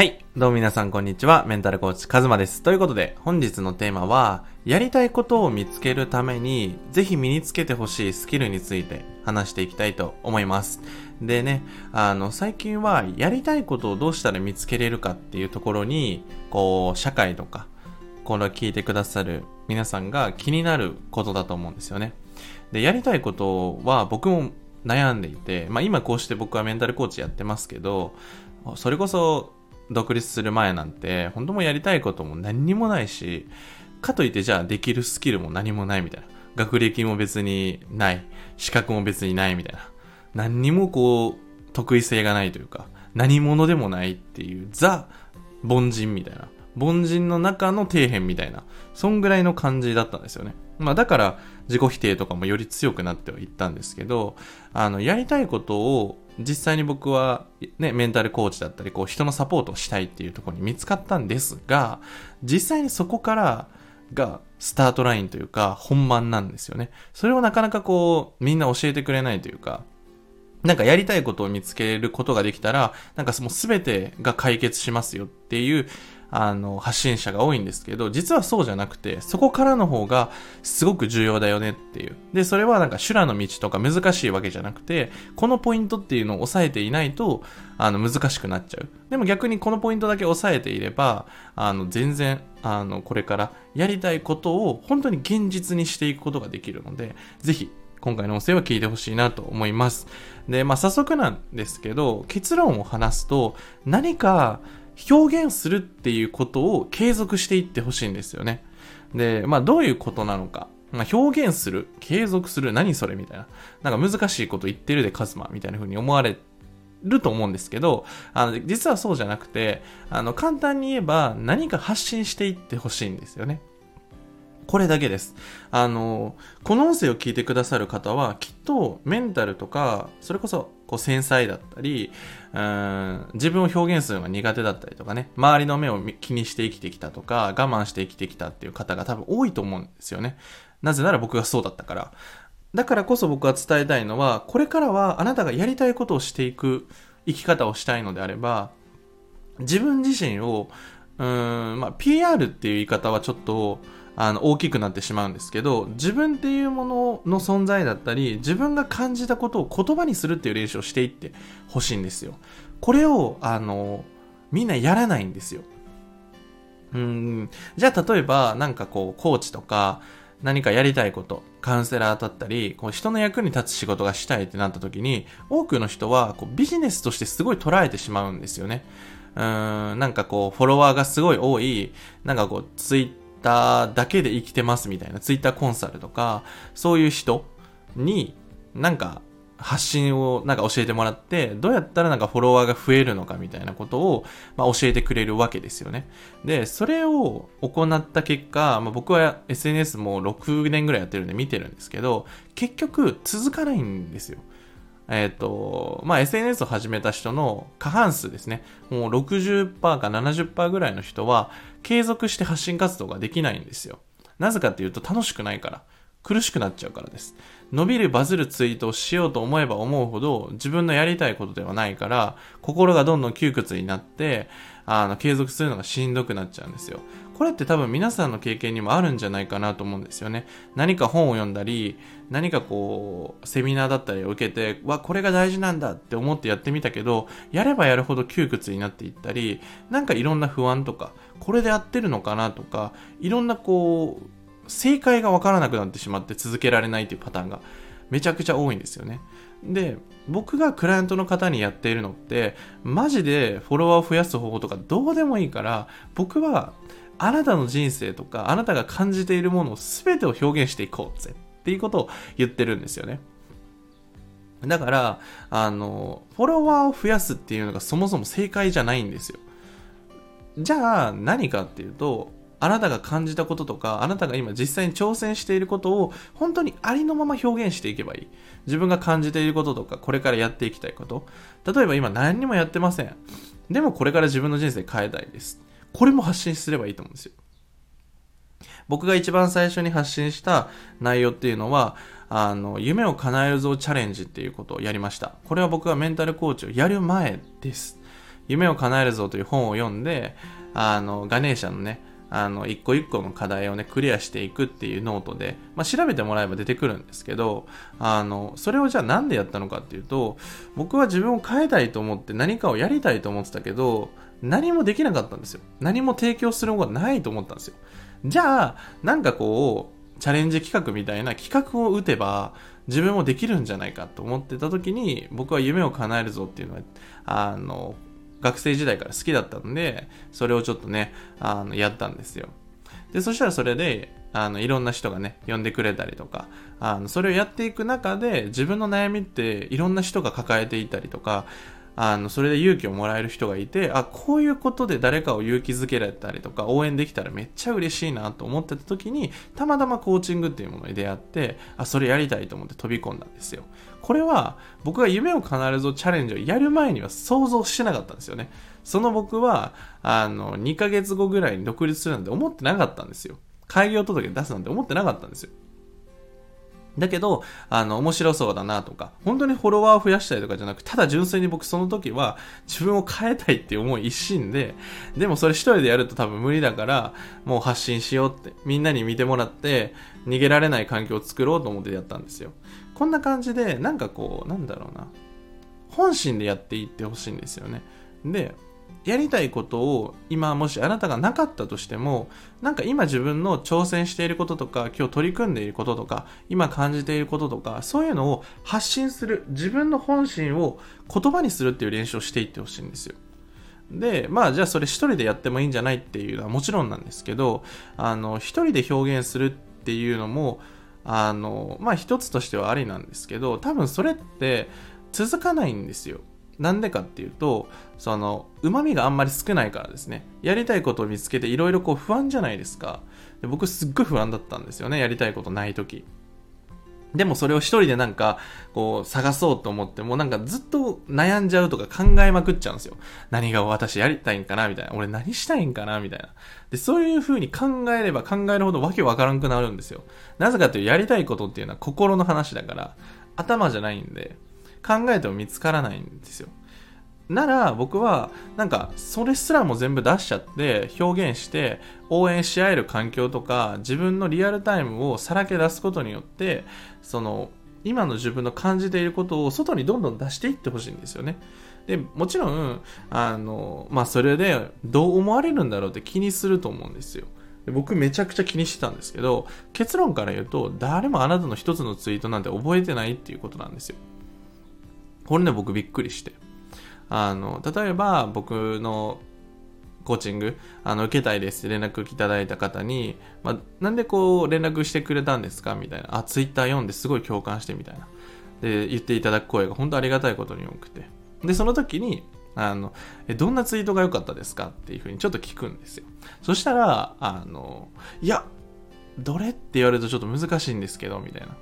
はい。どうも皆さんこんにちは。メンタルコーチカズマです。ということで、本日のテーマは、やりたいことを見つけるために、ぜひ身につけてほしいスキルについて話していきたいと思います。でね、あの、最近は、やりたいことをどうしたら見つけれるかっていうところに、こう、社会とか、この聞いてくださる皆さんが気になることだと思うんですよね。で、やりたいことは僕も悩んでいて、まあ今こうして僕はメンタルコーチやってますけど、それこそ独立する前なんて、本当もやりたいことも何にもないし、かといってじゃあできるスキルも何もないみたいな。学歴も別にない。資格も別にないみたいな。何にもこう、得意性がないというか、何者でもないっていう、ザ・凡人みたいな。凡人の中の底辺みたいな。そんぐらいの感じだったんですよね。まあだから自己否定とかもより強くなってはいったんですけど、あの、やりたいことを実際に僕はね、メンタルコーチだったり、こう人のサポートをしたいっていうところに見つかったんですが、実際にそこからがスタートラインというか本番なんですよね。それをなかなかこうみんな教えてくれないというか、なんかやりたいことを見つけることができたら、なんかもう全てが解決しますよっていう、あの、発信者が多いんですけど、実はそうじゃなくて、そこからの方がすごく重要だよねっていう。で、それはなんか修羅の道とか難しいわけじゃなくて、このポイントっていうのを押さえていないと、あの、難しくなっちゃう。でも逆にこのポイントだけ押さえていれば、あの、全然、あの、これからやりたいことを本当に現実にしていくことができるので、ぜひ、今回の音声は聞いてほしいなと思います。で、まあ、早速なんですけど、結論を話すと、何か表現するっていうことを継続していってほしいんですよね。で、まあ、どういうことなのか。まあ、表現する、継続する、何それみたいな。なんか難しいこと言ってるでカズマみたいな風に思われると思うんですけど、あの、実はそうじゃなくて、あの、簡単に言えば何か発信していってほしいんですよね。これだけです。あの、この音声を聞いてくださる方は、きっとメンタルとか、それこそこう繊細だったり、うん自分を表現するのが苦手だったりとかね、周りの目を気にして生きてきたとか、我慢して生きてきたっていう方が多分多いと思うんですよね。なぜなら僕がそうだったから。だからこそ僕は伝えたいのは、これからはあなたがやりたいことをしていく生き方をしたいのであれば、自分自身を、うん、まあ、PR っていう言い方はちょっと、あの、大きくなってしまうんですけど、自分っていうものの存在だったり、自分が感じたことを言葉にするっていう練習をしていってほしいんですよ。これを、あの、みんなやらないんですよ。うん、じゃあ例えば、なんかこう、コーチとか、何かやりたいこと、カウンセラーだったり、こう人の役に立つ仕事がしたいってなった時に、多くの人はこうビジネスとしてすごい捉えてしまうんですよね。うーん、なんかこう、フォロワーがすごい多い、なんかこう、ツイッターだけで生きてますみたいな、ツイッターコンサルとか、そういう人に、なんか、発信をなんか教えてもらって、どうやったらなんかフォロワーが増えるのかみたいなことを、まあ、教えてくれるわけですよね。で、それを行った結果、まあ、僕は SNS も6年ぐらいやってるんで見てるんですけど、結局続かないんですよ。えっ、と、まあ、SNS を始めた人の過半数ですね。もう60%か70%ぐらいの人は継続して発信活動ができないんですよ。なぜかっていうと楽しくないから。苦しくなっちゃうからです。伸びるバズるツイートをしようと思えば思うほど自分のやりたいことではないから心がどんどん窮屈になってあの継続するのがしんどくなっちゃうんですよ。これって多分皆さんの経験にもあるんじゃないかなと思うんですよね。何か本を読んだり、何かこう、セミナーだったりを受けて、わ、これが大事なんだって思ってやってみたけど、やればやるほど窮屈になっていったり、なんかいろんな不安とか、これで合ってるのかなとか、いろんなこう、正解がわからなくなってしまって続けられないというパターンがめちゃくちゃ多いんですよね。で、僕がクライアントの方にやっているのって、マジでフォロワーを増やす方法とかどうでもいいから、僕はあなたの人生とか、あなたが感じているものを全てを表現していこうぜっていうことを言ってるんですよね。だから、あの、フォロワーを増やすっていうのがそもそも正解じゃないんですよ。じゃあ何かっていうと、あなたが感じたこととか、あなたが今実際に挑戦していることを本当にありのまま表現していけばいい。自分が感じていることとか、これからやっていきたいこと。例えば今何にもやってません。でもこれから自分の人生変えたいです。これも発信すればいいと思うんですよ。僕が一番最初に発信した内容っていうのは、あの、夢を叶えるぞチャレンジっていうことをやりました。これは僕がメンタルコーチをやる前です。夢を叶えるぞという本を読んで、あの、ガネーシャのね、あの、一個一個の課題をね、クリアしていくっていうノートで、まあ、調べてもらえば出てくるんですけど、あの、それをじゃあなんでやったのかっていうと、僕は自分を変えたいと思って何かをやりたいと思ってたけど、何もできなかったんですよ。何も提供するものがないと思ったんですよ。じゃあ、なんかこう、チャレンジ企画みたいな企画を打てば、自分もできるんじゃないかと思ってた時に、僕は夢を叶えるぞっていうのは、あの、学生時代から好きだったんで、それをちょっとね、あの、やったんですよ。で、そしたらそれで、あの、いろんな人がね、呼んでくれたりとか、あの、それをやっていく中で、自分の悩みっていろんな人が抱えていたりとか、あの、それで勇気をもらえる人がいて、あ、こういうことで誰かを勇気づけられたりとか、応援できたらめっちゃ嬉しいなと思ってた時に、たまたまコーチングっていうものに出会って、あ、それやりたいと思って飛び込んだんですよ。これは、僕が夢を叶えるぞチャレンジをやる前には想像してなかったんですよね。その僕は、あの、2ヶ月後ぐらいに独立するなんて思ってなかったんですよ。開業届出すなんて思ってなかったんですよ。だけど、あの、面白そうだなとか、本当にフォロワーを増やしたいとかじゃなくただ純粋に僕その時は自分を変えたいっていう思い一心で、でもそれ一人でやると多分無理だから、もう発信しようって、みんなに見てもらって、逃げられない環境を作ろうと思ってやったんですよ。こんな感じで、なんかこう、なんだろうな、本心でやっていってほしいんですよね。で、やりたいことを今もしあなたがなかったとしてもなんか今自分の挑戦していることとか今日取り組んでいることとか今感じていることとかそういうのを発信する自分の本心を言葉にするっていう練習をしていってほしいんですよ。でまあじゃあそれ一人でやってもいいんじゃないっていうのはもちろんなんですけどあの一人で表現するっていうのもあのまあ一つとしてはありなんですけど多分それって続かないんですよ。なんでかっていうと、その、旨味があんまり少ないからですね。やりたいことを見つけていろいろこう不安じゃないですか。で僕すっごい不安だったんですよね。やりたいことない時。でもそれを一人でなんか、こう、探そうと思っても、なんかずっと悩んじゃうとか考えまくっちゃうんですよ。何が私やりたいんかなみたいな。俺何したいんかなみたいな。で、そういう風に考えれば考えるほどわけわからんくなるんですよ。なぜかというと、やりたいことっていうのは心の話だから、頭じゃないんで、考えても見つからないんですよ。なら僕はなんかそれすらも全部出しちゃって表現して応援し合える環境とか自分のリアルタイムをさらけ出すことによってその今の自分の感じていることを外にどんどん出していってほしいんですよね。でもちろんあの、まあ、それでどう思われるんだろうって気にすると思うんですよ。僕めちゃくちゃ気にしてたんですけど結論から言うと誰もあなたの一つのツイートなんて覚えてないっていうことなんですよ。これね、僕びっくりして。あの、例えば僕のコーチング、あの、受けたいですって連絡いただいた方に、まあ、なんでこう連絡してくれたんですかみたいな。あ、ツイッター読んですごい共感してみたいな。で、言っていただく声が本当ありがたいことに多くて。で、その時に、あの、え、どんなツイートが良かったですか？っていうふうにちょっと聞くんですよ。そしたら、あの、いや、どれ？って言われるとちょっと難しいんですけど、みたいな。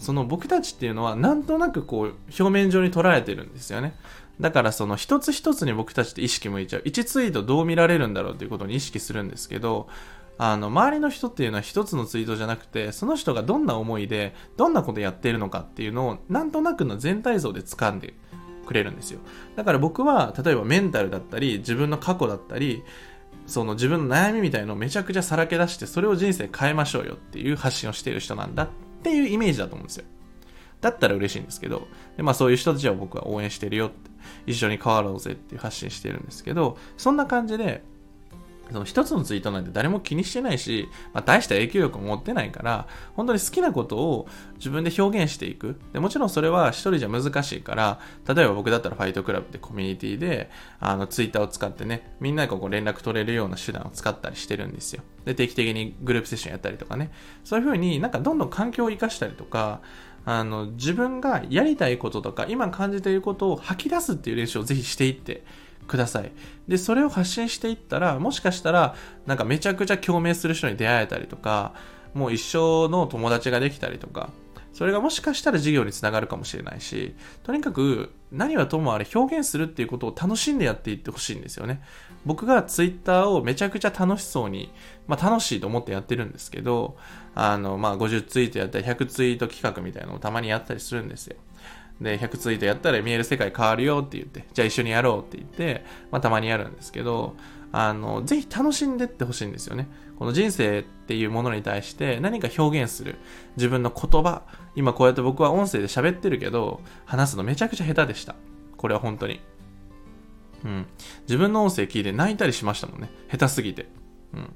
その僕たちっていうのはなんとなくこう表面上に捉えてるんですよね。だからその一つ一つに僕たちって意識向いちゃう。1ツイートどう見られるんだろうっていうことに意識するんですけど、あの、周りの人っていうのは一つのツイートじゃなくて、その人がどんな思いで、どんなことやってるのかっていうのを、なんとなくの全体像で掴んでくれるんですよ。だから僕は、例えばメンタルだったり、自分の過去だったり、その自分の悩みみたいのをめちゃくちゃさらけ出して、それを人生変えましょうよっていう発信をしている人なんだっっていうイメージだと思うんですよ。だったら嬉しいんですけど、でまあそういう人たちは僕は応援してるよって、一緒に変わろうぜって発信してるんですけど、そんな感じで、その一つのツイートなんて誰も気にしてないし、まあ、大した影響力も持ってないから、本当に好きなことを自分で表現していく。でもちろんそれは一人じゃ難しいから、例えば僕だったらファイトクラブってコミュニティで、あの、ツイッターを使ってね、みんながこう連絡取れるような手段を使ったりしてるんですよ。で、定期的にグループセッションやったりとかね。そういう風になんかどんどん環境を活かしたりとか、あの、自分がやりたいこととか、今感じていることを吐き出すっていう練習をぜひしていってください。で、それを発信していったら、もしかしたら、なんかめちゃくちゃ共鳴する人に出会えたりとか、もう一生の友達ができたりとか、それがもしかしたら授業につながるかもしれないし、とにかく何はともあれ表現するっていうことを楽しんでやっていってほしいんですよね。僕がツイッターをめちゃくちゃ楽しそうに、まあ楽しいと思ってやってるんですけど、あの、まあ50ツイートやったり100ツイート企画みたいなのをたまにやったりするんですよ。で、100ツイートやったら見える世界変わるよって言って、じゃあ一緒にやろうって言って、まあたまにやるんですけど、あの、ぜひ楽しんでってほしいんですよね。この人生っていうものに対して何か表現する自分の言葉。今こうやって僕は音声で喋ってるけど、話すのめちゃくちゃ下手でした。これは本当に。うん。自分の音声聞いて泣いたりしましたもんね。下手すぎて。うん。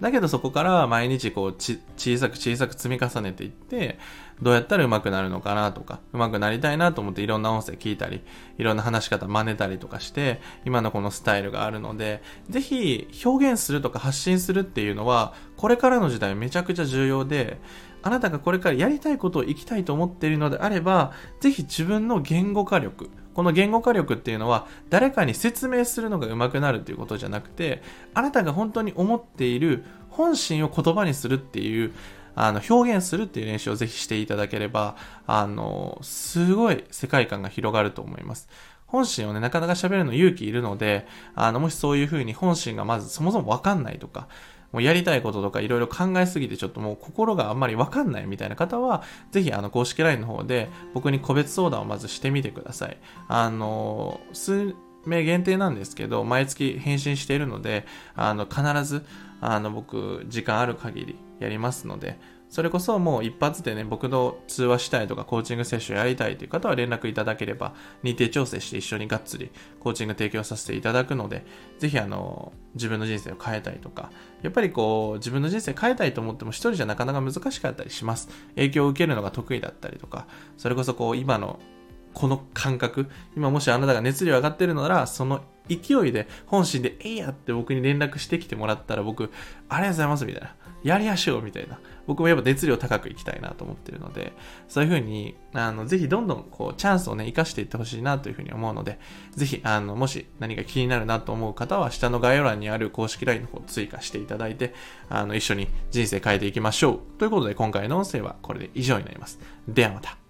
だけどそこから毎日こう小さく小さく積み重ねていって、どうやったら上手くなるのかなとか、上手くなりたいなと思っていろんな音声聞いたり、いろんな話し方真似たりとかして、今のこのスタイルがあるので、ぜひ表現するとか発信するっていうのは、これからの時代めちゃくちゃ重要で、あなたがこれからやりたいことを生きたいと思っているのであれば、ぜひ自分の言語化力、この言語化力っていうのは誰かに説明するのが上手くなるということじゃなくて、あなたが本当に思っている本心を言葉にするっていう、あの、表現するっていう練習をぜひしていただければ、あの、すごい世界観が広がると思います。本心をね、なかなか喋るの勇気いるので、あの、もしそういう風に本心がまずそもそもわかんないとか、もうやりたいこととかいろいろ考えすぎてちょっともう心があんまりわかんないみたいな方は、ぜひあの公式 LINE の方で僕に個別相談をまずしてみてください。あの、数名限定なんですけど、毎月返信しているので、あの、必ず、あの、僕、時間ある限りやりますので、それこそもう一発でね、僕の通話したいとかコーチングセッションやりたいという方は連絡いただければ、日程調整して一緒にがっつりコーチング提供させていただくので、ぜひあの、自分の人生を変えたいとか、やっぱりこう、自分の人生変えたいと思っても一人じゃなかなか難しかったりします。影響を受けるのが得意だったりとか、それこそこう、今のこの感覚、今もしあなたが熱量上がってるなら、その勢いで本心で、えいやって僕に連絡してきてもらったら僕、ありがとうございますみたいな。やりやしょうみたいな。僕もやっぱ熱量高くいきたいなと思ってるので、そういうふうに、あの、ぜひどんどんこう、チャンスをね、活かしていってほしいなというふうに思うので、ぜひ、あの、もし何か気になるなと思う方は、下の概要欄にある公式 LINE の方を追加していただいて、あの、一緒に人生変えていきましょう。ということで、今回の音声はこれで以上になります。ではまた。